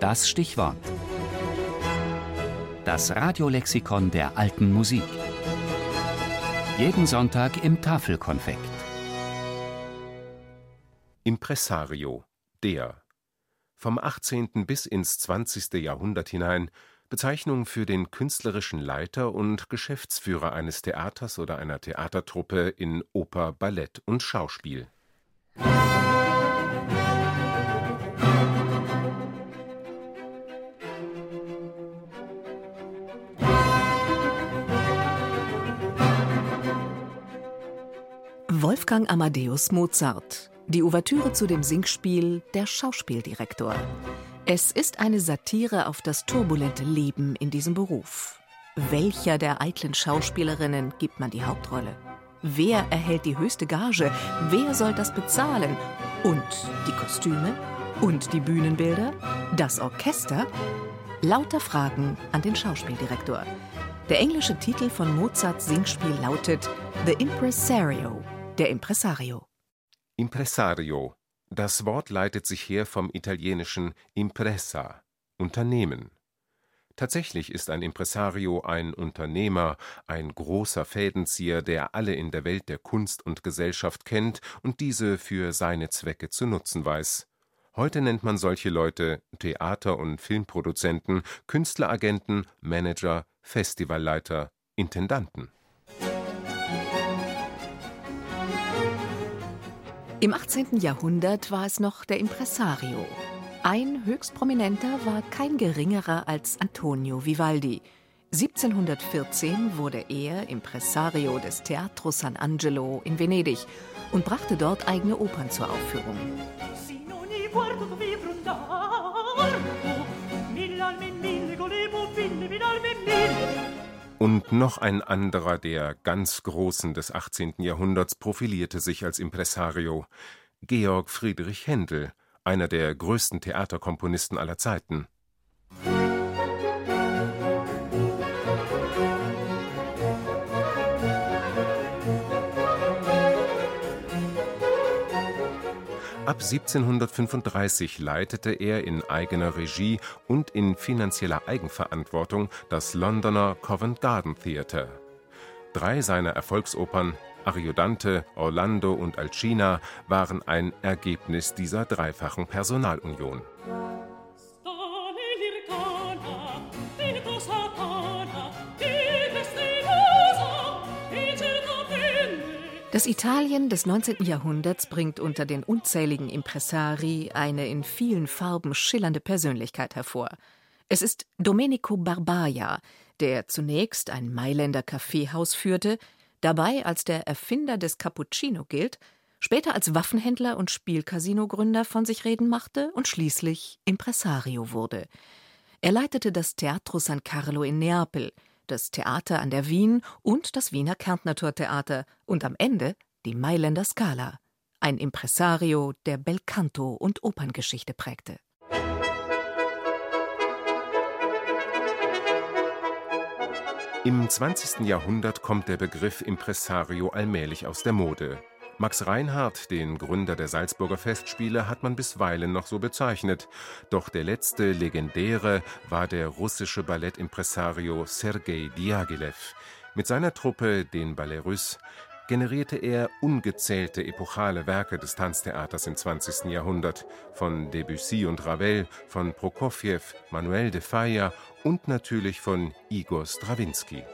Das Stichwort. Das Radiolexikon der alten Musik. Jeden Sonntag im Tafelkonfekt. Impresario, der. Vom 18. bis ins 20. Jahrhundert hinein Bezeichnung für den künstlerischen Leiter und Geschäftsführer eines Theaters oder einer Theatertruppe in Oper, Ballett und Schauspiel. Wolfgang Amadeus Mozart. Die Ouvertüre zu dem Singspiel Der Schauspieldirektor. Es ist eine Satire auf das turbulente Leben in diesem Beruf. Welcher der eitlen Schauspielerinnen gibt man die Hauptrolle? Wer erhält die höchste Gage? Wer soll das bezahlen? Und die Kostüme? Und die Bühnenbilder? Das Orchester? Lauter Fragen an den Schauspieldirektor. Der englische Titel von Mozarts Singspiel lautet The Impresario, der Impresario. Impresario das Wort leitet sich her vom italienischen impresa Unternehmen. Tatsächlich ist ein Impresario ein Unternehmer, ein großer Fädenzieher, der alle in der Welt der Kunst und Gesellschaft kennt und diese für seine Zwecke zu nutzen weiß. Heute nennt man solche Leute Theater und Filmproduzenten, Künstleragenten, Manager, Festivalleiter, Intendanten Im 18. Jahrhundert war es noch der Impresario. Ein höchst prominenter war kein geringerer als Antonio Vivaldi. 1714 wurde er Impresario des Teatro San Angelo in Venedig und brachte dort eigene Opern zur Aufführung. Und noch ein anderer der ganz Großen des 18. Jahrhunderts profilierte sich als Impresario, Georg Friedrich Händel, einer der größten Theaterkomponisten aller Zeiten Ab 1735 leitete er in eigener Regie und in finanzieller Eigenverantwortung das Londoner Covent Garden Theatre. Drei seiner Erfolgsopern Ariodante, Orlando und Alcina waren ein Ergebnis dieser dreifachen Personalunion Das Italien des 19. Jahrhunderts bringt unter den unzähligen Impresari eine in vielen Farben schillernde Persönlichkeit hervor. Es ist Domenico Barbaia, der zunächst ein Mailänder Kaffeehaus führte, dabei als der Erfinder des Cappuccino gilt, später als Waffenhändler und Spielcasino-Gründer von sich reden machte und schließlich Impresario wurde. Er leitete das Teatro San Carlo in Neapel, das Theater an der Wien und das Wiener Kärntnertortheater und am Ende die Mailänder Scala, ein Impresario, der Belcanto und Operngeschichte prägte. Im 20. Jahrhundert kommt der Begriff Impresario allmählich aus der Mode. Max Reinhardt, den Gründer der Salzburger Festspiele, hat man bisweilen noch so bezeichnet. Doch der letzte legendäre war der russische Ballettimpresario Sergei Diaghilev. Mit seiner Truppe, den Ballet generierte er ungezählte epochale Werke des Tanztheaters im 20. Jahrhundert, von Debussy und Ravel, von Prokofjew, Manuel de Falla und natürlich von Igor Strawinski.